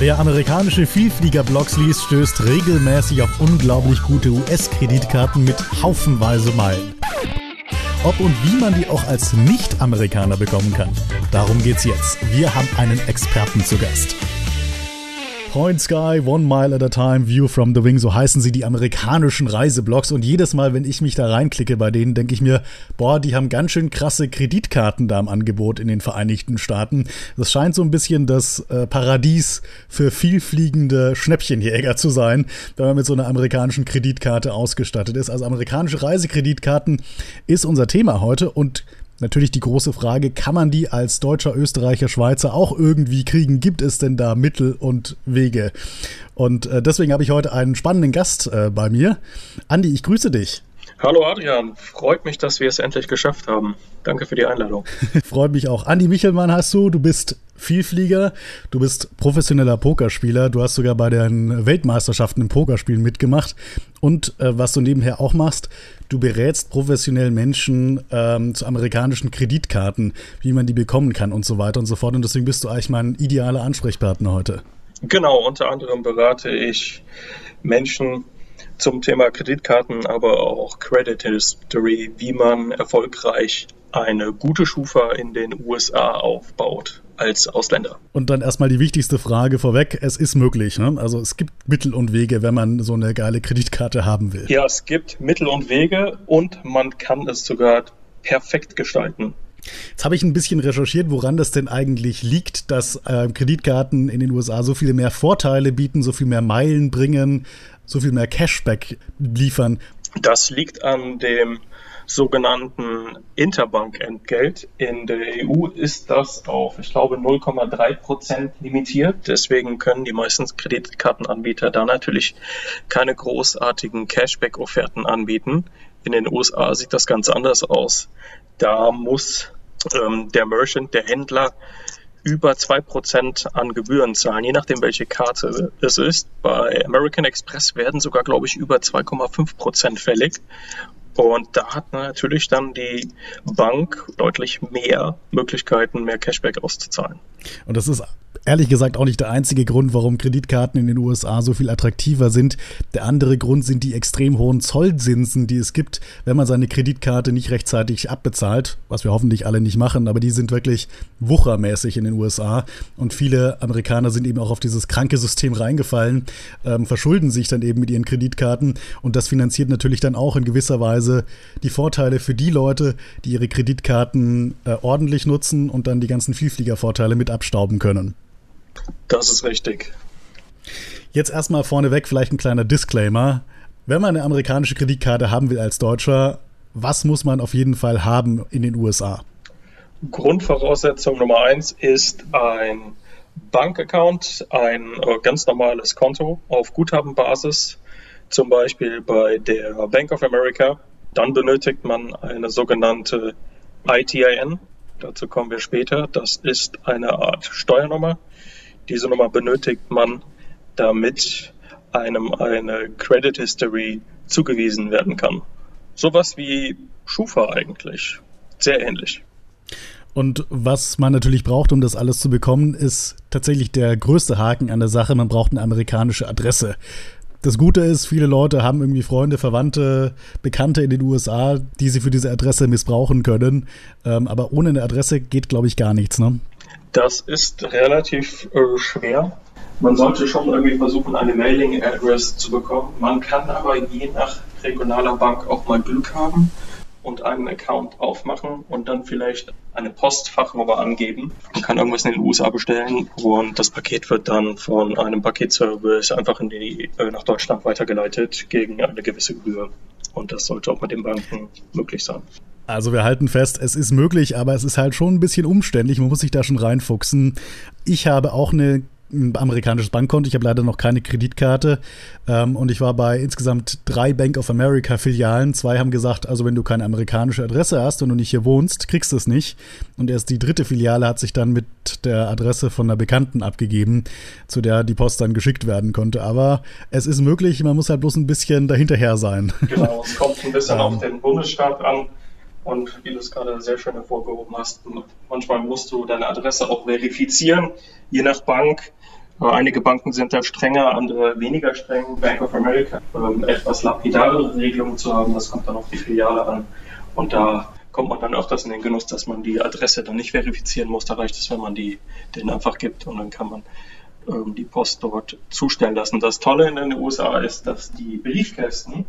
Wer amerikanische Vielflieger-Blogs liest, stößt regelmäßig auf unglaublich gute US-Kreditkarten mit haufenweise Meilen. Ob und wie man die auch als Nicht-Amerikaner bekommen kann, darum geht's jetzt. Wir haben einen Experten zu Gast. Point Sky, One Mile at a Time, View from the Wing, so heißen sie die amerikanischen Reiseblogs. Und jedes Mal, wenn ich mich da reinklicke bei denen, denke ich mir, boah, die haben ganz schön krasse Kreditkarten da im Angebot in den Vereinigten Staaten. Das scheint so ein bisschen das äh, Paradies für vielfliegende Schnäppchenjäger zu sein, wenn man mit so einer amerikanischen Kreditkarte ausgestattet ist. Also amerikanische Reisekreditkarten ist unser Thema heute und Natürlich die große Frage, kann man die als Deutscher, Österreicher, Schweizer auch irgendwie kriegen? Gibt es denn da Mittel und Wege? Und äh, deswegen habe ich heute einen spannenden Gast äh, bei mir. Andi, ich grüße dich. Hallo Adrian, freut mich, dass wir es endlich geschafft haben. Danke für die Einladung. freut mich auch. Andi Michelmann hast du, du bist Vielflieger, du bist professioneller Pokerspieler, du hast sogar bei den Weltmeisterschaften im Pokerspielen mitgemacht und äh, was du nebenher auch machst, du berätst professionell Menschen ähm, zu amerikanischen Kreditkarten, wie man die bekommen kann und so weiter und so fort und deswegen bist du eigentlich mein idealer Ansprechpartner heute. Genau, unter anderem berate ich Menschen zum Thema Kreditkarten, aber auch Credit History, wie man erfolgreich eine gute Schufa in den USA aufbaut als Ausländer. Und dann erstmal die wichtigste Frage vorweg. Es ist möglich. Ne? Also es gibt Mittel und Wege, wenn man so eine geile Kreditkarte haben will. Ja, es gibt Mittel und Wege und man kann es sogar perfekt gestalten. Jetzt habe ich ein bisschen recherchiert, woran das denn eigentlich liegt, dass äh, Kreditkarten in den USA so viele mehr Vorteile bieten, so viel mehr Meilen bringen, so viel mehr Cashback liefern. Das liegt an dem sogenannten Interbank-Entgelt. In der EU ist das auf, ich glaube, 0,3 Prozent limitiert. Deswegen können die meisten Kreditkartenanbieter da natürlich keine großartigen Cashback-Offerten anbieten. In den USA sieht das ganz anders aus. Da muss ähm, der Merchant, der Händler, über 2% an Gebühren zahlen, je nachdem, welche Karte es ist. Bei American Express werden sogar, glaube ich, über 2,5% fällig. Und da hat natürlich dann die Bank deutlich mehr Möglichkeiten, mehr Cashback auszuzahlen. Und das ist ehrlich gesagt auch nicht der einzige Grund, warum Kreditkarten in den USA so viel attraktiver sind. Der andere Grund sind die extrem hohen Zollzinsen, die es gibt, wenn man seine Kreditkarte nicht rechtzeitig abbezahlt, was wir hoffentlich alle nicht machen, aber die sind wirklich wuchermäßig in den USA und viele Amerikaner sind eben auch auf dieses kranke System reingefallen, ähm, verschulden sich dann eben mit ihren Kreditkarten und das finanziert natürlich dann auch in gewisser Weise die Vorteile für die Leute, die ihre Kreditkarten äh, ordentlich nutzen und dann die ganzen Vielfliegervorteile mit abstauben können. Das ist richtig. Jetzt erstmal vorneweg vielleicht ein kleiner Disclaimer. Wenn man eine amerikanische Kreditkarte haben will als Deutscher, was muss man auf jeden Fall haben in den USA? Grundvoraussetzung Nummer eins ist ein Bankaccount, ein äh, ganz normales Konto auf Guthabenbasis, zum Beispiel bei der Bank of America. Dann benötigt man eine sogenannte ITIN. Dazu kommen wir später. Das ist eine Art Steuernummer. Diese Nummer benötigt man, damit einem eine Credit History zugewiesen werden kann. Sowas wie Schufa eigentlich. Sehr ähnlich. Und was man natürlich braucht, um das alles zu bekommen, ist tatsächlich der größte Haken an der Sache. Man braucht eine amerikanische Adresse. Das Gute ist, viele Leute haben irgendwie Freunde, Verwandte, Bekannte in den USA, die sie für diese Adresse missbrauchen können. Ähm, aber ohne eine Adresse geht, glaube ich, gar nichts. Ne? Das ist relativ äh, schwer. Man sollte schon irgendwie versuchen, eine Mailing-Address zu bekommen. Man kann aber je nach regionaler Bank auch mal Glück haben und einen Account aufmachen und dann vielleicht eine Postfachnummer angeben. Man kann irgendwas in den USA bestellen und das Paket wird dann von einem Paketservice einfach in die, äh, nach Deutschland weitergeleitet gegen eine gewisse Gebühr. Und das sollte auch mit den Banken möglich sein. Also wir halten fest, es ist möglich, aber es ist halt schon ein bisschen umständlich. Man muss sich da schon reinfuchsen. Ich habe auch eine ein amerikanisches Bankkonto. Ich habe leider noch keine Kreditkarte. Ähm, und ich war bei insgesamt drei Bank of America Filialen. Zwei haben gesagt, also wenn du keine amerikanische Adresse hast und du nicht hier wohnst, kriegst du es nicht. Und erst die dritte Filiale hat sich dann mit der Adresse von einer Bekannten abgegeben, zu der die Post dann geschickt werden konnte. Aber es ist möglich, man muss halt bloß ein bisschen dahinterher sein. Genau, es kommt ein bisschen auf den Bundesstaat an. Und wie du es gerade sehr schön hervorgehoben hast, manchmal musst du deine Adresse auch verifizieren. Je nach Bank Einige Banken sind da strenger, andere weniger streng. Bank of America ähm, etwas lapidare Regelungen zu haben, das kommt dann auf die Filiale an. Und da kommt man dann öfters in den Genuss, dass man die Adresse dann nicht verifizieren muss. Da reicht es, wenn man die den einfach gibt und dann kann man ähm, die Post dort zustellen lassen. Das Tolle in den USA ist, dass die Briefkästen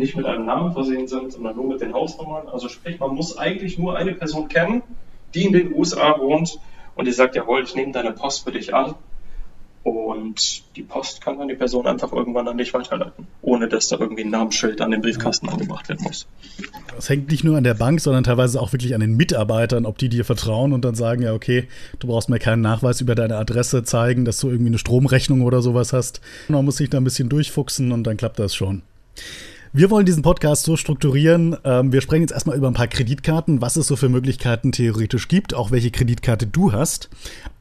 nicht mit einem Namen versehen sind, sondern nur mit den Hausnummern. Also sprich, man muss eigentlich nur eine Person kennen, die in den USA wohnt und die sagt, jawohl, ich nehme deine Post für dich an und die Post kann dann die Person einfach irgendwann an dich weiterleiten, ohne dass da irgendwie ein Namensschild an den Briefkasten angemacht werden muss. Das hängt nicht nur an der Bank, sondern teilweise auch wirklich an den Mitarbeitern, ob die dir vertrauen und dann sagen, ja, okay, du brauchst mir keinen Nachweis über deine Adresse zeigen, dass du irgendwie eine Stromrechnung oder sowas hast. Man muss sich da ein bisschen durchfuchsen und dann klappt das schon. Wir wollen diesen Podcast so strukturieren. Ähm, wir sprechen jetzt erstmal über ein paar Kreditkarten, was es so für Möglichkeiten theoretisch gibt, auch welche Kreditkarte du hast.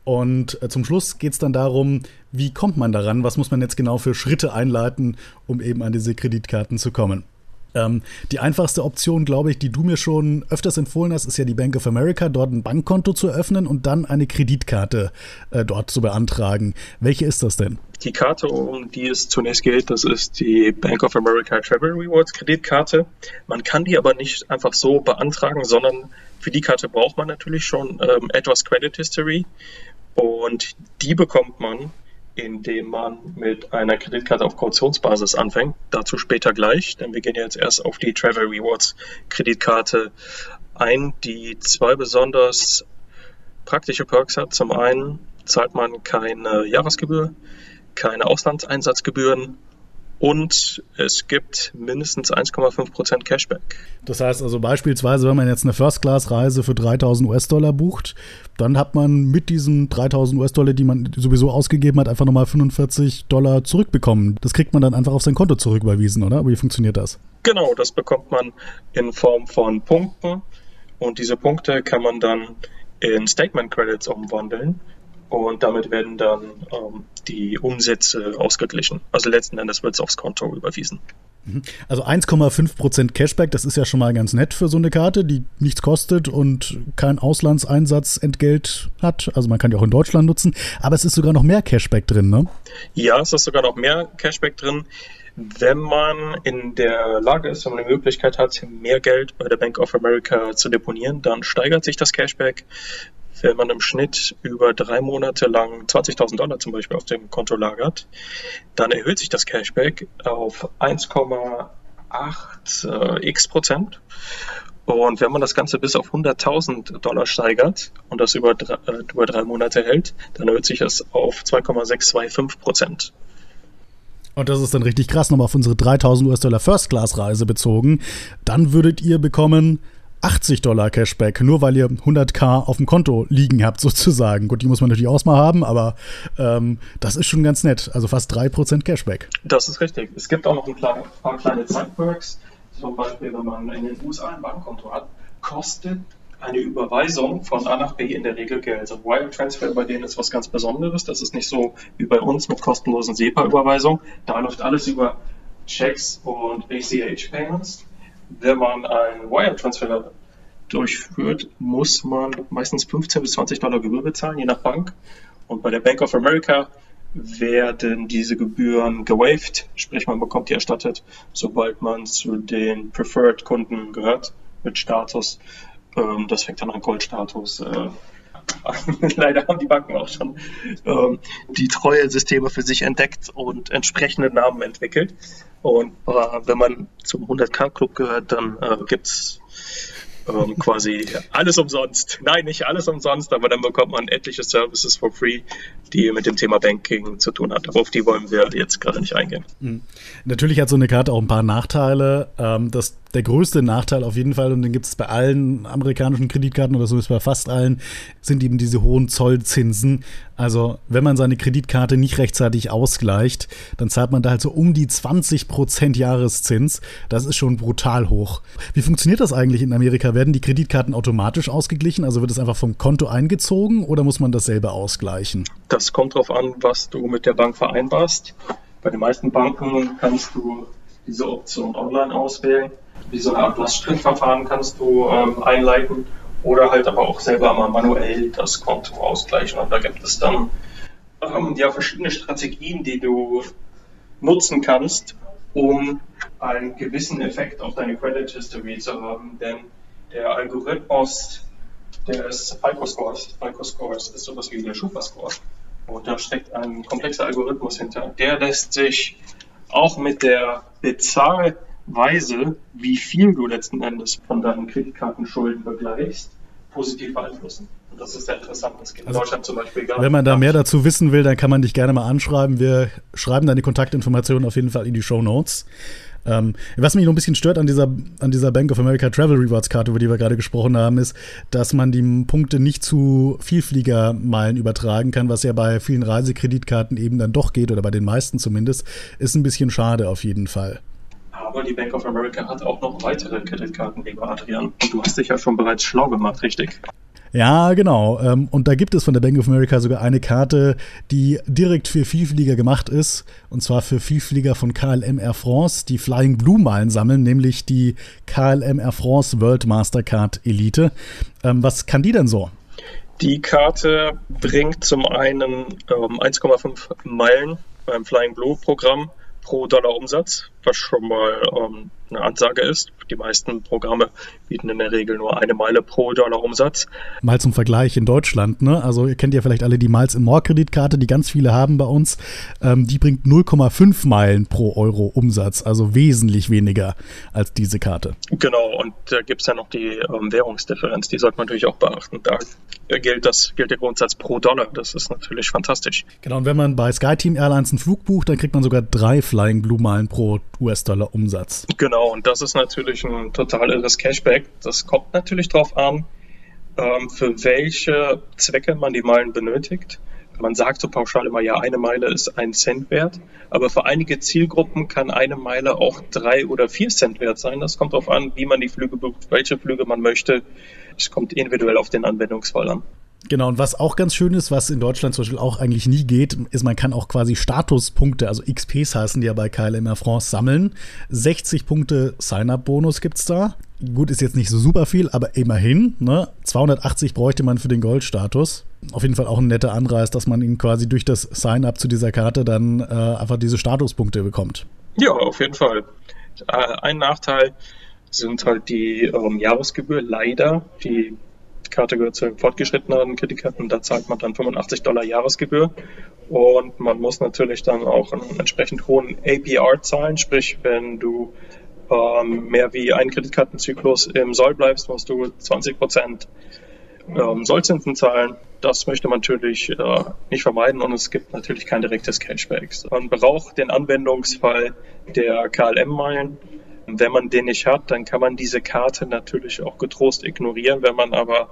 Und äh, zum Schluss geht es dann darum, wie kommt man daran, was muss man jetzt genau für Schritte einleiten, um eben an diese Kreditkarten zu kommen. Ähm, die einfachste Option, glaube ich, die du mir schon öfters empfohlen hast, ist ja die Bank of America, dort ein Bankkonto zu eröffnen und dann eine Kreditkarte äh, dort zu beantragen. Welche ist das denn? Die Karte, um die es zunächst geht, das ist die Bank of America Travel Rewards Kreditkarte. Man kann die aber nicht einfach so beantragen, sondern für die Karte braucht man natürlich schon ähm, etwas Credit History und die bekommt man, indem man mit einer Kreditkarte auf Kautionsbasis anfängt. Dazu später gleich, denn wir gehen jetzt erst auf die Travel Rewards Kreditkarte ein, die zwei besonders praktische Perks hat. Zum einen zahlt man keine Jahresgebühr, keine Auslandseinsatzgebühren und es gibt mindestens 1,5% Cashback. Das heißt also beispielsweise, wenn man jetzt eine First-Class-Reise für 3000 US-Dollar bucht, dann hat man mit diesen 3000 US-Dollar, die man sowieso ausgegeben hat, einfach nochmal 45 Dollar zurückbekommen. Das kriegt man dann einfach auf sein Konto zurücküberwiesen, oder? Wie funktioniert das? Genau, das bekommt man in Form von Punkten und diese Punkte kann man dann in Statement Credits umwandeln und damit werden dann ähm, die Umsätze ausgeglichen. Also letzten Endes wird es aufs Konto überwiesen. Mhm. Also 1,5% Cashback, das ist ja schon mal ganz nett für so eine Karte, die nichts kostet und kein Auslandseinsatzentgelt hat. Also man kann die auch in Deutschland nutzen, aber es ist sogar noch mehr Cashback drin, ne? Ja, es ist sogar noch mehr Cashback drin. Wenn man in der Lage ist, wenn man die Möglichkeit hat, mehr Geld bei der Bank of America zu deponieren, dann steigert sich das Cashback wenn man im Schnitt über drei Monate lang 20.000 Dollar zum Beispiel auf dem Konto lagert, dann erhöht sich das Cashback auf 1,8 äh, x Prozent. Und wenn man das Ganze bis auf 100.000 Dollar steigert und das über drei, äh, über drei Monate hält, dann erhöht sich das auf 2,625 Prozent. Und das ist dann richtig krass, nochmal auf unsere 3000 US-Dollar First-Class-Reise bezogen. Dann würdet ihr bekommen 80 Dollar Cashback, nur weil ihr 100k auf dem Konto liegen habt, sozusagen. Gut, die muss man natürlich auch mal haben, aber ähm, das ist schon ganz nett. Also fast 3% Cashback. Das ist richtig. Es gibt auch noch ein paar kleine Sideworks. Zum Beispiel, wenn man in den USA ein Bankkonto hat, kostet eine Überweisung von A nach B in der Regel Geld. Also Wire Transfer bei denen ist was ganz Besonderes. Das ist nicht so wie bei uns mit kostenlosen SEPA-Überweisungen. Da läuft alles über Checks und ACH Payments wenn man einen Wire-Transfer durchführt, muss man meistens 15 bis 20 Dollar Gebühr bezahlen, je nach Bank. Und bei der Bank of America werden diese Gebühren gewaved, sprich man bekommt die erstattet, sobald man zu den Preferred Kunden gehört mit Status. Ähm, das fängt dann an Goldstatus. Leider haben die Banken auch schon ähm, die Treue-Systeme für sich entdeckt und entsprechende Namen entwickelt. Und äh, wenn man zum 100k-Club gehört, dann äh, gibt es ähm, quasi alles umsonst. Nein, nicht alles umsonst, aber dann bekommt man etliche Services for free, die mit dem Thema Banking zu tun hat. Auf die wollen wir jetzt gerade nicht eingehen. Mhm. Natürlich hat so eine Karte auch ein paar Nachteile. Ähm, das der größte Nachteil auf jeden Fall, und den gibt es bei allen amerikanischen Kreditkarten oder so ist bei fast allen, sind eben diese hohen Zollzinsen. Also, wenn man seine Kreditkarte nicht rechtzeitig ausgleicht, dann zahlt man da halt so um die 20 Prozent Jahreszins. Das ist schon brutal hoch. Wie funktioniert das eigentlich in Amerika? Werden die Kreditkarten automatisch ausgeglichen? Also wird es einfach vom Konto eingezogen oder muss man das selber ausgleichen? Das kommt darauf an, was du mit der Bank vereinbarst. Bei den meisten Banken kannst du diese Option online auswählen wie so eine Art Lastschriftverfahren kannst du ähm, einleiten oder halt aber auch selber mal manuell das Konto ausgleichen. Und da gibt es dann ähm, ja verschiedene Strategien, die du nutzen kannst, um einen gewissen Effekt auf deine Credit History zu haben. Denn der Algorithmus des FICO Scores, FICO Scores ist sowas wie der Schufa Score. Und da steckt ein komplexer Algorithmus hinter. Der lässt sich auch mit der Bezahlweise, wie viel du letzten Endes von deinen Kreditkartenschulden begleichst, positiv beeinflussen. Und das ist sehr interessant. Das geht in also, Deutschland zum Beispiel gar Wenn man da mehr dazu wissen will, dann kann man dich gerne mal anschreiben. Wir schreiben deine Kontaktinformationen auf jeden Fall in die Show Notes. Ähm, was mich noch ein bisschen stört an dieser, an dieser Bank of America Travel Rewards Karte, über die wir gerade gesprochen haben, ist, dass man die Punkte nicht zu Vielfliegermeilen übertragen kann, was ja bei vielen Reisekreditkarten eben dann doch geht, oder bei den meisten zumindest. Ist ein bisschen schade auf jeden Fall. Aber die Bank of America hat auch noch weitere Kreditkarten, lieber Adrian. Und du hast dich ja schon bereits schlau gemacht, richtig? Ja, genau. Ähm, und da gibt es von der Bank of America sogar eine Karte, die direkt für Vielflieger gemacht ist. Und zwar für Vielflieger von KLM Air France, die Flying Blue Meilen sammeln, nämlich die KLM Air France World Mastercard Elite. Ähm, was kann die denn so? Die Karte bringt zum einen 1,5 ähm, Meilen beim Flying Blue Programm pro Dollar Umsatz, was schon mal ähm, eine Ansage ist. Die meisten Programme bieten in der Regel nur eine Meile pro Dollar Umsatz. Mal zum Vergleich in Deutschland, ne? Also ihr kennt ja vielleicht alle die Miles in More Kreditkarte, die ganz viele haben bei uns. Ähm, die bringt 0,5 Meilen pro Euro Umsatz, also wesentlich weniger als diese Karte. Genau, und da gibt es ja noch die ähm, Währungsdifferenz, die sollte man natürlich auch beachten. Da gilt, das, gilt der Grundsatz pro Dollar. Das ist natürlich fantastisch. Genau, und wenn man bei SkyTeam Airlines einen Flug bucht, dann kriegt man sogar drei Flying Blue Meilen pro US-Dollar Umsatz. Genau, und das ist natürlich ein total irres Cashback. Das kommt natürlich darauf an, ähm, für welche Zwecke man die Meilen benötigt. Man sagt so pauschal immer, ja, eine Meile ist ein Cent wert, aber für einige Zielgruppen kann eine Meile auch drei oder vier Cent wert sein. Das kommt darauf an, wie man die Flüge bucht, welche Flüge man möchte. Es kommt individuell auf den Anwendungsfall an. Genau, und was auch ganz schön ist, was in Deutschland zum Beispiel auch eigentlich nie geht, ist, man kann auch quasi Statuspunkte, also XPs heißen die ja bei KLM Air France, sammeln. 60 Punkte Sign-up-Bonus gibt's da. Gut, ist jetzt nicht so super viel, aber immerhin. Ne? 280 bräuchte man für den Goldstatus. Auf jeden Fall auch ein netter Anreiz, dass man ihn quasi durch das Sign-up zu dieser Karte dann äh, einfach diese Statuspunkte bekommt. Ja, auf jeden Fall. Äh, ein Nachteil sind halt die ähm, Jahresgebühr leider. Die Karte gehört zu den fortgeschrittenen Kreditkarten, da zahlt man dann 85 Dollar Jahresgebühr. Und man muss natürlich dann auch einen entsprechend hohen APR zahlen, sprich wenn du ähm, mehr wie einen Kreditkartenzyklus im Soll bleibst, musst du 20 Prozent ähm, Sollzinsen zahlen. Das möchte man natürlich äh, nicht vermeiden. Und es gibt natürlich kein direktes Cashback. Man braucht den Anwendungsfall der KLM-Meilen wenn man den nicht hat, dann kann man diese Karte natürlich auch getrost ignorieren. Wenn man aber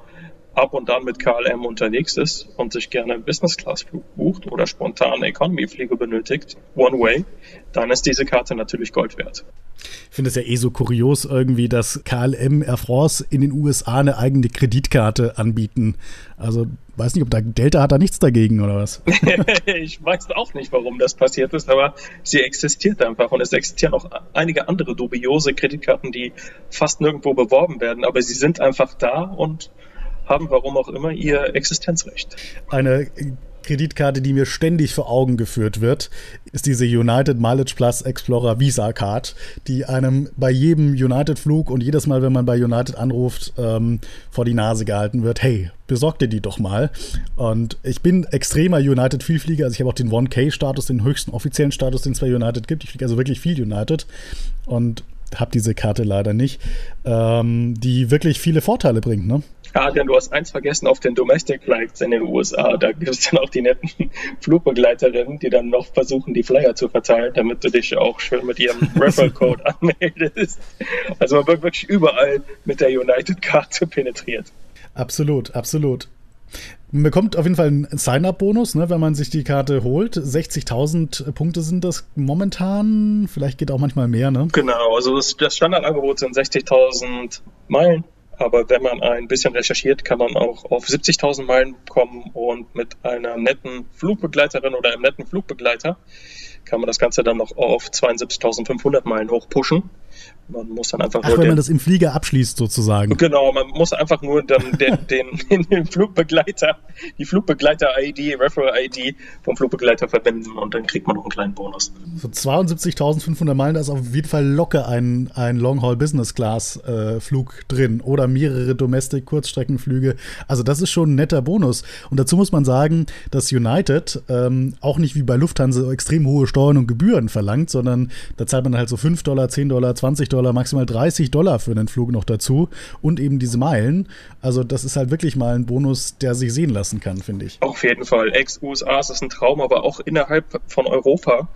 ab und an mit KLM unterwegs ist und sich gerne einen Business-Class-Flug bucht oder spontan Economy-Flüge benötigt, One-Way, dann ist diese Karte natürlich Gold wert. Ich finde es ja eh so kurios irgendwie, dass KLM Air France in den USA eine eigene Kreditkarte anbieten. Also weiß nicht, ob da Delta hat da nichts dagegen oder was? ich weiß auch nicht, warum das passiert ist, aber sie existiert einfach und es existieren auch einige andere dubiose Kreditkarten, die fast nirgendwo beworben werden, aber sie sind einfach da und haben warum auch immer ihr Existenzrecht. Eine Kreditkarte, die mir ständig vor Augen geführt wird, ist diese United Mileage Plus Explorer Visa Card, die einem bei jedem United-Flug und jedes Mal, wenn man bei United anruft, ähm, vor die Nase gehalten wird. Hey, besorg dir die doch mal. Und ich bin extremer United-Vielflieger, also ich habe auch den 1K-Status, den höchsten offiziellen Status, den es bei United gibt. Ich fliege also wirklich viel United und habe diese Karte leider nicht, ähm, die wirklich viele Vorteile bringt. Ne? Adrian, du hast eins vergessen auf den Domestic Flights in den USA. Da gibt es dann auch die netten Flugbegleiterinnen, die dann noch versuchen, die Flyer zu verteilen, damit du dich auch schön mit ihrem Referral Code anmeldest. Also man wird wirklich überall mit der United-Karte penetriert. Absolut, absolut. Man bekommt auf jeden Fall einen Sign-up-Bonus, ne, wenn man sich die Karte holt. 60.000 Punkte sind das momentan. Vielleicht geht auch manchmal mehr, ne? Genau, also das, das Standardangebot sind 60.000 Meilen. Aber wenn man ein bisschen recherchiert, kann man auch auf 70.000 Meilen kommen und mit einer netten Flugbegleiterin oder einem netten Flugbegleiter kann man das Ganze dann noch auf 72.500 Meilen hochpushen. Man muss dann einfach Ach, nur wenn man das im Flieger abschließt sozusagen. Genau, man muss einfach nur dann den, den, den Flugbegleiter, die Flugbegleiter-ID, Referral-ID vom Flugbegleiter verwenden und dann kriegt man noch einen kleinen Bonus. So 72.500 Meilen, da ist auf jeden Fall locker ein, ein Long-Haul-Business-Class-Flug äh, drin oder mehrere Domestic-Kurzstreckenflüge. Also das ist schon ein netter Bonus. Und dazu muss man sagen, dass United ähm, auch nicht wie bei Lufthansa extrem hohe Steuern und Gebühren verlangt, sondern da zahlt man halt so 5 Dollar, 10 Dollar, 20 Dollar Dollar, maximal 30 Dollar für einen Flug noch dazu und eben diese Meilen. Also das ist halt wirklich mal ein Bonus, der sich sehen lassen kann, finde ich. Auf jeden Fall. Ex-USA ist ein Traum, aber auch innerhalb von Europa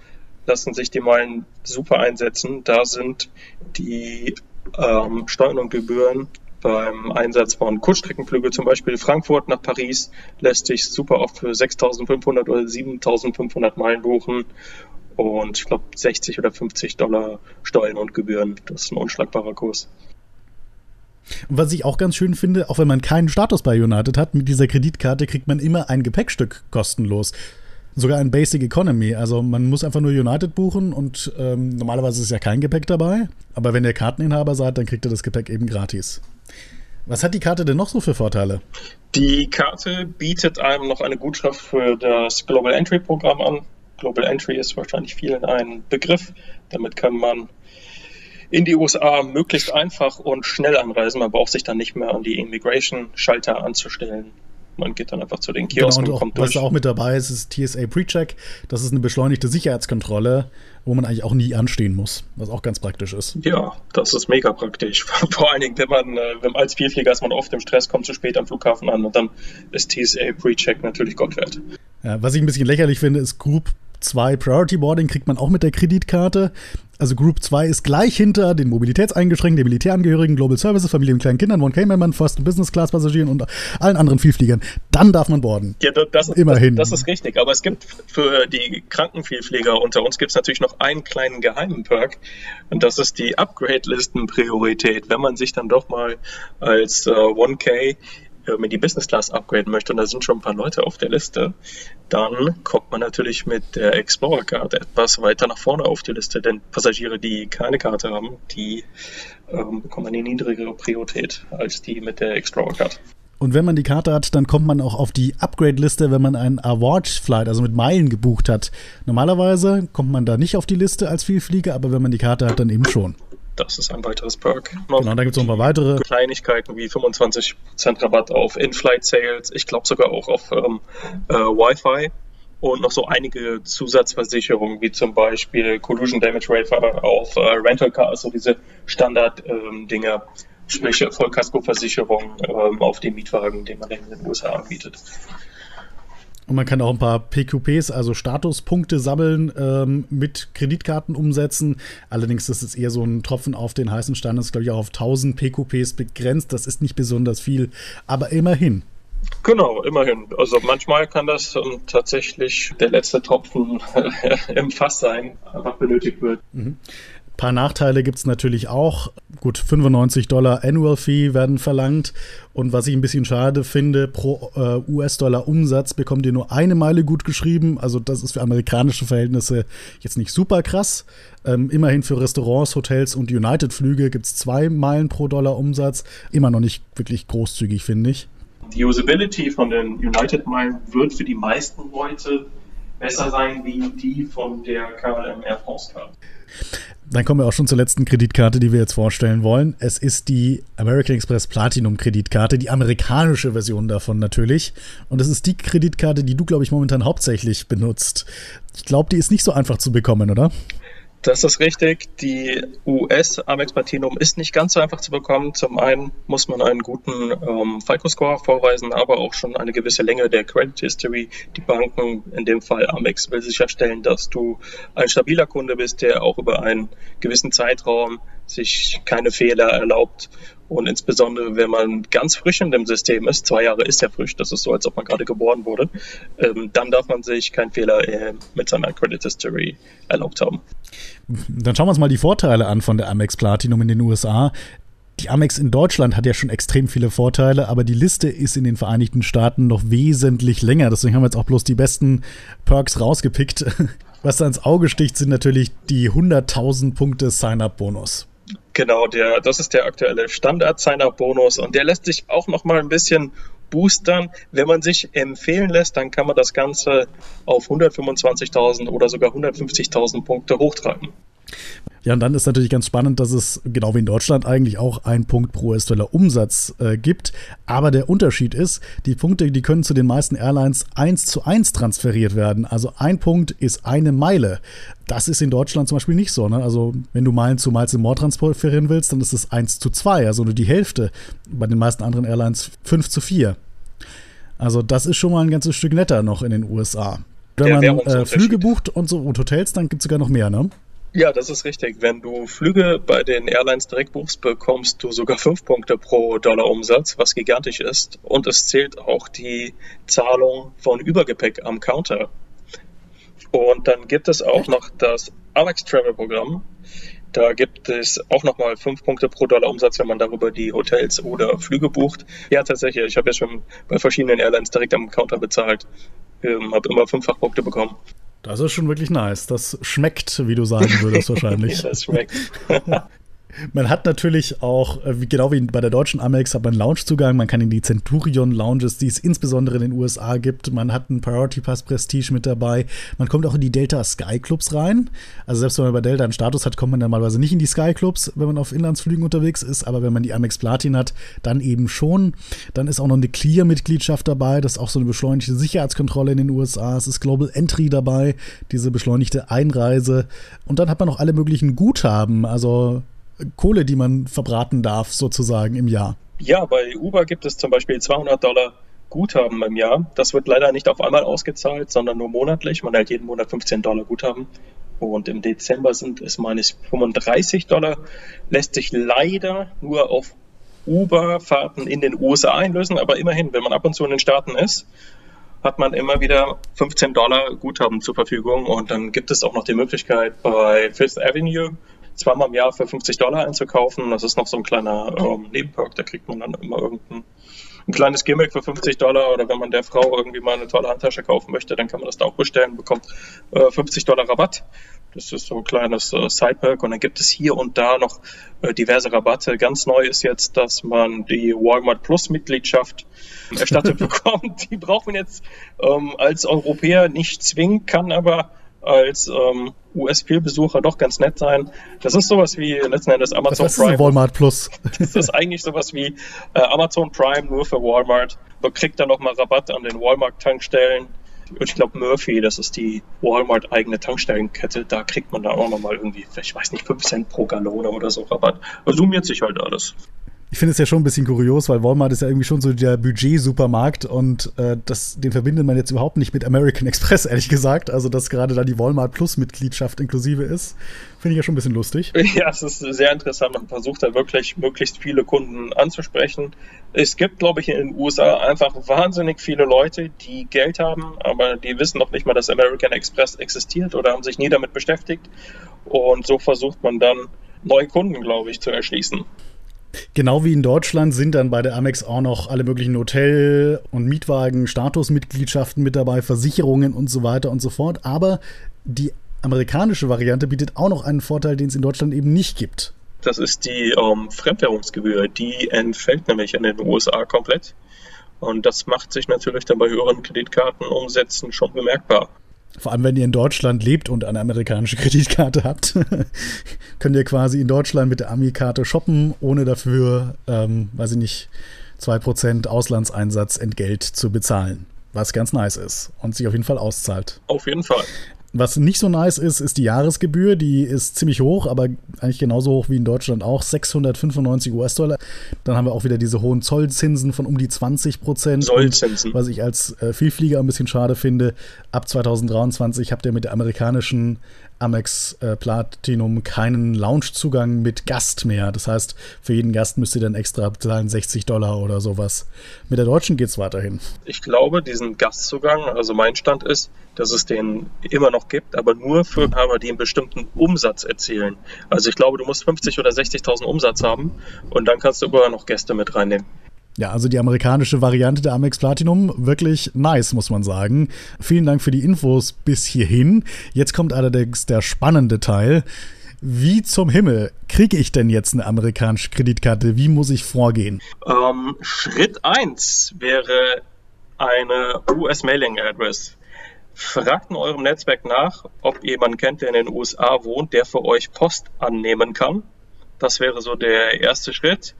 lassen sich die Meilen super einsetzen. Da sind die ähm, Steuern und Gebühren beim Einsatz von Kurzstreckenflüge, zum Beispiel Frankfurt nach Paris, lässt sich super oft für 6.500 oder 7.500 Meilen buchen und ich glaube 60 oder 50 Dollar Steuern und Gebühren. Das ist ein unschlagbarer Kurs. Und was ich auch ganz schön finde, auch wenn man keinen Status bei United hat, mit dieser Kreditkarte kriegt man immer ein Gepäckstück kostenlos. Sogar ein Basic Economy. Also man muss einfach nur United buchen und ähm, normalerweise ist ja kein Gepäck dabei. Aber wenn ihr Karteninhaber seid, dann kriegt ihr das Gepäck eben gratis. Was hat die Karte denn noch so für Vorteile? Die Karte bietet einem noch eine Gutschrift für das Global Entry Programm an. Global Entry ist wahrscheinlich vielen ein Begriff. Damit kann man in die USA möglichst einfach und schnell anreisen. Man braucht sich dann nicht mehr an die Immigration-Schalter anzustellen. Man geht dann einfach zu den Kiosken genau, und, kommt durch. Was da auch mit dabei ist, ist TSA Pre-Check. Das ist eine beschleunigte Sicherheitskontrolle, wo man eigentlich auch nie anstehen muss, was auch ganz praktisch ist. Ja, das ist mega praktisch. Vor allen Dingen, wenn man, äh, wenn als Vielflieger ist man oft im Stress, kommt zu spät am Flughafen an und dann ist TSA Pre-Check natürlich Gold wert. Ja, was ich ein bisschen lächerlich finde, ist Group 2 Priority Boarding kriegt man auch mit der Kreditkarte. Also Group 2 ist gleich hinter den Mobilitätseingeschränkten, den Militärangehörigen, Global Services, Familien mit kleinen Kindern, One-K-Membern, First- und Business-Class-Passagieren und allen anderen Vielfliegern. Dann darf man boarden. Ja, das, Immerhin. Das, das, ist richtig. Aber es gibt für die Krankenvielflieger unter uns gibt es natürlich noch einen kleinen geheimen Perk. Und das ist die Upgrade-Listen-Priorität. Wenn man sich dann doch mal als äh, 1K in die Business Class upgraden möchte und da sind schon ein paar Leute auf der Liste, dann kommt man natürlich mit der Explorer Card etwas weiter nach vorne auf die Liste, denn Passagiere, die keine Karte haben, die ähm, bekommen eine niedrigere Priorität als die mit der Explorer Card. Und wenn man die Karte hat, dann kommt man auch auf die Upgrade-Liste, wenn man einen Award-Flight, also mit Meilen gebucht hat. Normalerweise kommt man da nicht auf die Liste als Vielflieger, aber wenn man die Karte hat, dann eben schon. Das ist ein weiteres Perk. Genau, da gibt es noch ein paar weitere. Kleinigkeiten wie 25% Rabatt auf In-Flight-Sales, ich glaube sogar auch auf ähm, äh, Wi-Fi und noch so einige Zusatzversicherungen, wie zum Beispiel Collusion Damage Rate auf äh, Rental Cars, so diese Standard-Dinge, ähm, sprich Vollkaskoversicherung ähm, auf den Mietwagen, den man in den USA anbietet. Und man kann auch ein paar PQPs, also Statuspunkte sammeln, ähm, mit Kreditkarten umsetzen. Allerdings ist es eher so ein Tropfen auf den heißen Stein. Das ist, glaube ich, auch auf 1000 PQPs begrenzt. Das ist nicht besonders viel, aber immerhin. Genau, immerhin. Also manchmal kann das um, tatsächlich der letzte Tropfen im Fass sein, einfach benötigt wird. Mhm paar Nachteile gibt es natürlich auch. Gut, 95 Dollar Annual Fee werden verlangt. Und was ich ein bisschen schade finde, pro äh, US-Dollar Umsatz bekommt ihr nur eine Meile gut geschrieben. Also das ist für amerikanische Verhältnisse jetzt nicht super krass. Ähm, immerhin für Restaurants, Hotels und United-Flüge gibt es zwei Meilen pro Dollar Umsatz. Immer noch nicht wirklich großzügig, finde ich. Die Usability von den United-Meilen wird für die meisten Leute besser sein wie die von der KLM Air France Card. Dann kommen wir auch schon zur letzten Kreditkarte, die wir jetzt vorstellen wollen. Es ist die American Express Platinum Kreditkarte, die amerikanische Version davon natürlich. Und es ist die Kreditkarte, die du, glaube ich, momentan hauptsächlich benutzt. Ich glaube, die ist nicht so einfach zu bekommen, oder? Das ist richtig. Die US Amex Platinum ist nicht ganz so einfach zu bekommen. Zum einen muss man einen guten ähm, FICO-Score vorweisen, aber auch schon eine gewisse Länge der Credit History. Die Banken, in dem Fall Amex, will sicherstellen, dass du ein stabiler Kunde bist, der auch über einen gewissen Zeitraum sich keine Fehler erlaubt. Und insbesondere, wenn man ganz frisch in dem System ist, zwei Jahre ist ja frisch, das ist so, als ob man gerade geboren wurde, ähm, dann darf man sich keinen Fehler äh, mit seiner Credit History erlaubt haben. Dann schauen wir uns mal die Vorteile an von der Amex Platinum in den USA. Die Amex in Deutschland hat ja schon extrem viele Vorteile, aber die Liste ist in den Vereinigten Staaten noch wesentlich länger. Deswegen haben wir jetzt auch bloß die besten Perks rausgepickt. Was da ins Auge sticht, sind natürlich die 100.000 Punkte Sign-up-Bonus. Genau, der, das ist der aktuelle Standard-Sign-Up-Bonus und der lässt sich auch noch mal ein bisschen boostern. Wenn man sich empfehlen lässt, dann kann man das Ganze auf 125.000 oder sogar 150.000 Punkte hochtreiben. Ja, und dann ist natürlich ganz spannend, dass es genau wie in Deutschland eigentlich auch ein Punkt pro US-Dollar Umsatz äh, gibt. Aber der Unterschied ist, die Punkte, die können zu den meisten Airlines eins zu eins transferiert werden. Also ein Punkt ist eine Meile. Das ist in Deutschland zum Beispiel nicht so. Ne? Also wenn du Meilen zu Miles More transferieren willst, dann ist es eins zu zwei, also nur die Hälfte. Bei den meisten anderen Airlines fünf zu vier. Also das ist schon mal ein ganzes Stück netter noch in den USA. Wenn man äh, Flüge bucht und so und Hotels, dann gibt es sogar noch mehr, ne? Ja, das ist richtig. Wenn du Flüge bei den Airlines direkt buchst, bekommst du sogar fünf Punkte pro Dollar Umsatz, was gigantisch ist. Und es zählt auch die Zahlung von Übergepäck am Counter. Und dann gibt es auch noch das Alex Travel Programm. Da gibt es auch nochmal fünf Punkte pro Dollar Umsatz, wenn man darüber die Hotels oder Flüge bucht. Ja, tatsächlich. Ich habe ja schon bei verschiedenen Airlines direkt am Counter bezahlt. Ähm, habe immer fünffach Punkte bekommen. Das ist schon wirklich nice. Das schmeckt, wie du sagen würdest, wahrscheinlich. ja, das schmeckt. Man hat natürlich auch, äh, genau wie bei der deutschen Amex, hat man Loungezugang. Man kann in die Centurion Lounges, die es insbesondere in den USA gibt. Man hat einen Priority Pass Prestige mit dabei. Man kommt auch in die Delta Sky Clubs rein. Also selbst wenn man bei Delta einen Status hat, kommt man normalerweise nicht in die Sky Clubs, wenn man auf Inlandsflügen unterwegs ist. Aber wenn man die Amex Platin hat, dann eben schon. Dann ist auch noch eine Clear-Mitgliedschaft dabei. Das ist auch so eine beschleunigte Sicherheitskontrolle in den USA. Es ist Global Entry dabei, diese beschleunigte Einreise. Und dann hat man noch alle möglichen Guthaben. Also Kohle, die man verbraten darf, sozusagen im Jahr. Ja, bei Uber gibt es zum Beispiel 200 Dollar Guthaben im Jahr. Das wird leider nicht auf einmal ausgezahlt, sondern nur monatlich. Man hält jeden Monat 15 Dollar Guthaben. Und im Dezember sind es meines 35 Dollar. Lässt sich leider nur auf Uber-Fahrten in den USA einlösen. Aber immerhin, wenn man ab und zu in den Staaten ist, hat man immer wieder 15 Dollar Guthaben zur Verfügung. Und dann gibt es auch noch die Möglichkeit bei Fifth Avenue zweimal im Jahr für 50 Dollar einzukaufen. Das ist noch so ein kleiner ähm, Nebenperk, da kriegt man dann immer irgendein ein kleines Gimmick für 50 Dollar oder wenn man der Frau irgendwie mal eine tolle Handtasche kaufen möchte, dann kann man das da auch bestellen, bekommt äh, 50 Dollar Rabatt. Das ist so ein kleines äh, Sideperk und dann gibt es hier und da noch äh, diverse Rabatte. Ganz neu ist jetzt, dass man die Walmart Plus Mitgliedschaft erstattet bekommt. Die braucht man jetzt ähm, als Europäer nicht zwingen, kann aber als ähm, US-Spielbesucher doch ganz nett sein. Das ist sowas wie letzten Endes Amazon das Prime. Walmart Plus. Das ist eigentlich sowas wie äh, Amazon Prime nur für Walmart. Man kriegt dann nochmal Rabatt an den Walmart-Tankstellen. Und ich glaube Murphy, das ist die Walmart eigene Tankstellenkette, da kriegt man da auch nochmal irgendwie, ich weiß nicht, 5 Cent pro Gallone oder so Rabatt. Summiert sich halt alles. Ich finde es ja schon ein bisschen kurios, weil Walmart ist ja irgendwie schon so der Budget-Supermarkt und äh, das, den verbindet man jetzt überhaupt nicht mit American Express, ehrlich gesagt. Also, dass gerade da die Walmart Plus-Mitgliedschaft inklusive ist, finde ich ja schon ein bisschen lustig. Ja, es ist sehr interessant. Man versucht da wirklich möglichst viele Kunden anzusprechen. Es gibt, glaube ich, in den USA einfach wahnsinnig viele Leute, die Geld haben, aber die wissen noch nicht mal, dass American Express existiert oder haben sich nie damit beschäftigt. Und so versucht man dann neue Kunden, glaube ich, zu erschließen. Genau wie in Deutschland sind dann bei der Amex auch noch alle möglichen Hotel- und Mietwagen-Statusmitgliedschaften mit dabei, Versicherungen und so weiter und so fort. Aber die amerikanische Variante bietet auch noch einen Vorteil, den es in Deutschland eben nicht gibt. Das ist die ähm, Fremdwährungsgebühr. Die entfällt nämlich in den USA komplett. Und das macht sich natürlich dann bei höheren Kreditkartenumsätzen schon bemerkbar. Vor allem, wenn ihr in Deutschland lebt und eine amerikanische Kreditkarte habt, könnt ihr quasi in Deutschland mit der Ami-Karte shoppen, ohne dafür, ähm, weiß ich nicht, 2% Auslandseinsatz Entgelt zu bezahlen. Was ganz nice ist und sich auf jeden Fall auszahlt. Auf jeden Fall. Was nicht so nice ist, ist die Jahresgebühr. Die ist ziemlich hoch, aber eigentlich genauso hoch wie in Deutschland auch. 695 US-Dollar. Dann haben wir auch wieder diese hohen Zollzinsen von um die 20 Prozent. Zollzinsen. Was ich als äh, Vielflieger ein bisschen schade finde. Ab 2023 habt ihr mit der amerikanischen Amex äh, Platinum keinen Loungezugang mit Gast mehr. Das heißt, für jeden Gast müsst ihr dann extra bezahlen 60 Dollar oder sowas. Mit der deutschen geht es weiterhin. Ich glaube, diesen Gastzugang, also mein Stand ist, dass es den immer noch gibt, aber nur für Inhaber, die einen bestimmten Umsatz erzielen. Also ich glaube, du musst 50 oder 60.000 Umsatz haben und dann kannst du immer noch Gäste mit reinnehmen. Ja, also die amerikanische Variante der Amex Platinum, wirklich nice, muss man sagen. Vielen Dank für die Infos bis hierhin. Jetzt kommt allerdings der spannende Teil. Wie zum Himmel kriege ich denn jetzt eine amerikanische Kreditkarte? Wie muss ich vorgehen? Ähm, Schritt 1 wäre eine US-Mailing-Address. Fragt in eurem Netzwerk nach, ob ihr jemanden kennt, der in den USA wohnt, der für euch Post annehmen kann. Das wäre so der erste Schritt.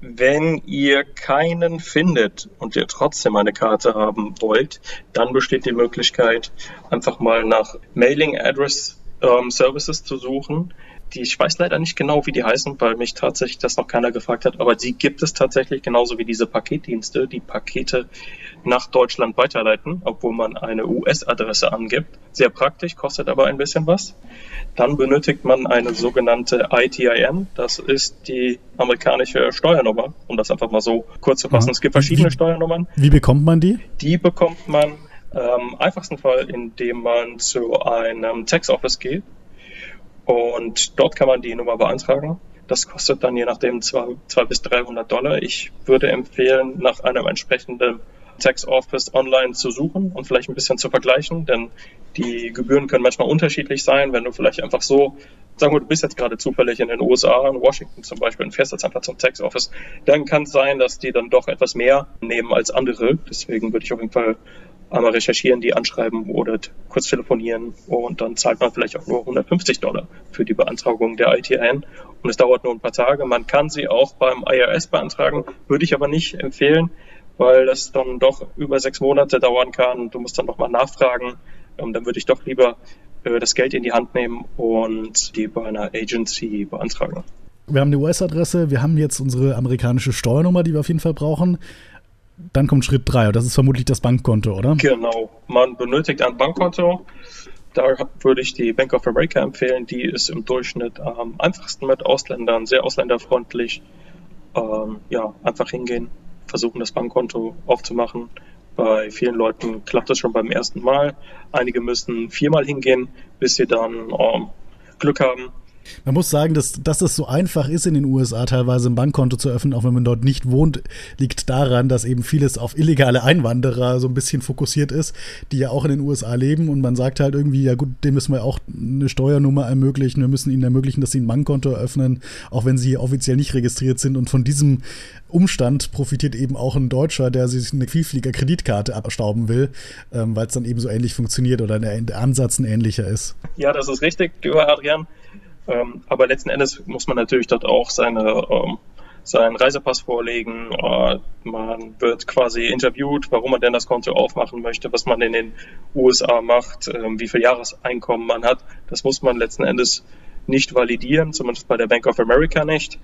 Wenn ihr keinen findet und ihr trotzdem eine Karte haben wollt, dann besteht die Möglichkeit, einfach mal nach Mailing Address ähm, Services zu suchen. Die, ich weiß leider nicht genau, wie die heißen, weil mich tatsächlich das noch keiner gefragt hat, aber die gibt es tatsächlich genauso wie diese Paketdienste, die Pakete nach Deutschland weiterleiten, obwohl man eine US-Adresse angibt. Sehr praktisch, kostet aber ein bisschen was. Dann benötigt man eine sogenannte ITIN, das ist die amerikanische Steuernummer, um das einfach mal so kurz zu fassen. Es gibt verschiedene wie, Steuernummern. Wie bekommt man die? Die bekommt man ähm, einfachsten Fall, indem man zu einem Tax Office geht und dort kann man die Nummer beantragen. Das kostet dann je nachdem 2 bis 300 Dollar. Ich würde empfehlen, nach einem entsprechenden Tax Office online zu suchen und vielleicht ein bisschen zu vergleichen, denn die Gebühren können manchmal unterschiedlich sein. Wenn du vielleicht einfach so, sagen wir, du bist jetzt gerade zufällig in den USA, in Washington zum Beispiel, und fährst jetzt einfach zum Tax Office, dann kann es sein, dass die dann doch etwas mehr nehmen als andere. Deswegen würde ich auf jeden Fall einmal recherchieren, die anschreiben oder kurz telefonieren und dann zahlt man vielleicht auch nur 150 Dollar für die Beantragung der ITN und es dauert nur ein paar Tage. Man kann sie auch beim IRS beantragen, würde ich aber nicht empfehlen, weil das dann doch über sechs Monate dauern kann. Du musst dann nochmal nachfragen. Ähm, dann würde ich doch lieber äh, das Geld in die Hand nehmen und die bei einer Agency beantragen. Wir haben eine US-Adresse, wir haben jetzt unsere amerikanische Steuernummer, die wir auf jeden Fall brauchen dann kommt Schritt 3 und das ist vermutlich das Bankkonto, oder? Genau. Man benötigt ein Bankkonto. Da würde ich die Bank of America empfehlen. Die ist im Durchschnitt am einfachsten mit Ausländern, sehr ausländerfreundlich. Ähm, ja, einfach hingehen, versuchen das Bankkonto aufzumachen. Bei vielen Leuten klappt das schon beim ersten Mal. Einige müssen viermal hingehen, bis sie dann ähm, Glück haben man muss sagen, dass, dass es so einfach ist, in den USA teilweise ein Bankkonto zu öffnen, auch wenn man dort nicht wohnt, liegt daran, dass eben vieles auf illegale Einwanderer so ein bisschen fokussiert ist, die ja auch in den USA leben. Und man sagt halt irgendwie, ja gut, dem müssen wir auch eine Steuernummer ermöglichen. Wir müssen ihnen ermöglichen, dass sie ein Bankkonto eröffnen, auch wenn sie hier offiziell nicht registriert sind. Und von diesem Umstand profitiert eben auch ein Deutscher, der sich eine Vielflieger-Kreditkarte abstauben will, ähm, weil es dann eben so ähnlich funktioniert oder der, Ansatz ein ähnlicher ist. Ja, das ist richtig, lieber Adrian. Ähm, aber letzten Endes muss man natürlich dort auch seine, ähm, seinen Reisepass vorlegen. Äh, man wird quasi interviewt, warum man denn das Konto aufmachen möchte, was man in den USA macht, äh, wie viel Jahreseinkommen man hat. Das muss man letzten Endes nicht validieren, zumindest bei der Bank of America nicht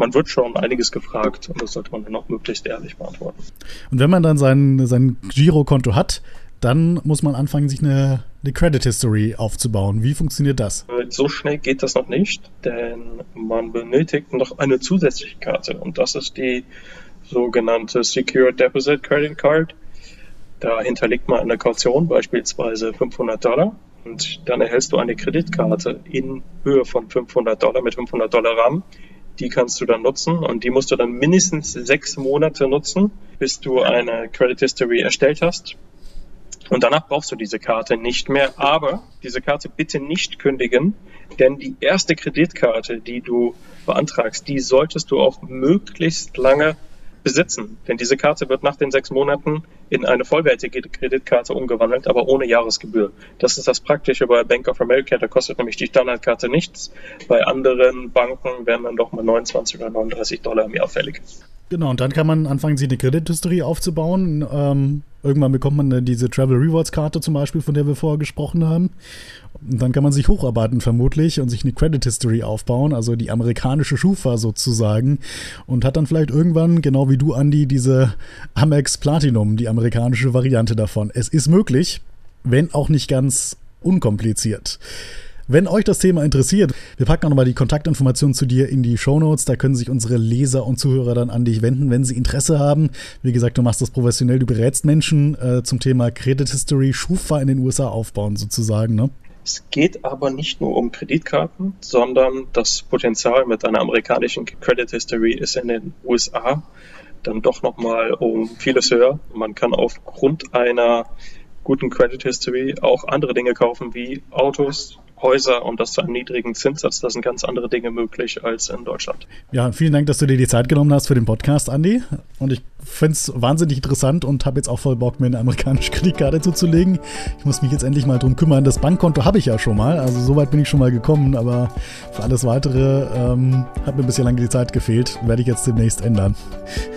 man wird schon einiges gefragt und das sollte man dann auch möglichst ehrlich beantworten. Und wenn man dann sein, sein Girokonto hat, dann muss man anfangen, sich eine, eine Credit History aufzubauen. Wie funktioniert das? So schnell geht das noch nicht, denn man benötigt noch eine zusätzliche Karte und das ist die sogenannte Secure Deposit Credit Card. Da hinterlegt man eine Kaution, beispielsweise 500 Dollar, und dann erhältst du eine Kreditkarte in Höhe von 500 Dollar mit 500 Dollar RAM. Die kannst du dann nutzen und die musst du dann mindestens sechs Monate nutzen, bis du eine Credit History erstellt hast. Und danach brauchst du diese Karte nicht mehr. Aber diese Karte bitte nicht kündigen, denn die erste Kreditkarte, die du beantragst, die solltest du auch möglichst lange besitzen. Denn diese Karte wird nach den sechs Monaten in eine vollwertige Kreditkarte umgewandelt, aber ohne Jahresgebühr. Das ist das Praktische bei Bank of America. Da kostet nämlich die Standardkarte nichts. Bei anderen Banken werden dann doch mal 29 oder 39 Dollar im Jahr fällig. Genau, und dann kann man anfangen, sich eine Kredithistorie aufzubauen. Ähm, irgendwann bekommt man dann diese Travel Rewards Karte zum Beispiel, von der wir vorher gesprochen haben. Und dann kann man sich hocharbeiten vermutlich und sich eine Credit History aufbauen, also die amerikanische Schufa sozusagen. Und hat dann vielleicht irgendwann, genau wie du, Andy, diese Amex Platinum, die amerikanische Variante davon. Es ist möglich, wenn auch nicht ganz unkompliziert. Wenn euch das Thema interessiert, wir packen auch nochmal die Kontaktinformationen zu dir in die Show Notes. Da können sich unsere Leser und Zuhörer dann an dich wenden, wenn sie Interesse haben. Wie gesagt, du machst das professionell, du berätst Menschen äh, zum Thema Credit History, Schufa in den USA aufbauen sozusagen, ne? Es geht aber nicht nur um Kreditkarten, sondern das Potenzial mit einer amerikanischen Credit History ist in den USA dann doch nochmal um vieles höher. Man kann aufgrund einer guten Credit History auch andere Dinge kaufen wie Autos, Häuser und das zu einem niedrigen Zinssatz. Da sind ganz andere Dinge möglich als in Deutschland. Ja, vielen Dank, dass du dir die Zeit genommen hast für den Podcast, Andi. Und ich finde es wahnsinnig interessant und habe jetzt auch voll Bock, mir eine amerikanische Kreditkarte zuzulegen. Ich muss mich jetzt endlich mal drum kümmern. Das Bankkonto habe ich ja schon mal, also so weit bin ich schon mal gekommen, aber für alles Weitere ähm, hat mir bisher lange die Zeit gefehlt. Werde ich jetzt demnächst ändern.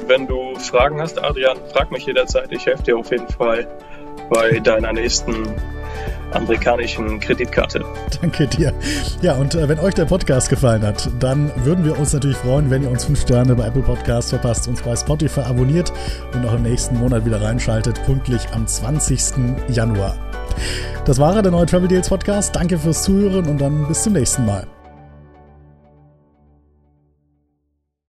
Wenn du Fragen hast, Adrian, frag mich jederzeit. Ich helfe dir auf jeden Fall bei deiner nächsten amerikanischen Kreditkarte. Danke dir. Ja, und äh, wenn euch der Podcast gefallen hat, dann würden wir uns natürlich freuen, wenn ihr uns fünf Sterne bei Apple Podcasts verpasst, uns bei Spotify abonniert und auch im nächsten Monat wieder reinschaltet, pünktlich am 20. Januar. Das war der neue Travel Deals Podcast. Danke fürs Zuhören und dann bis zum nächsten Mal.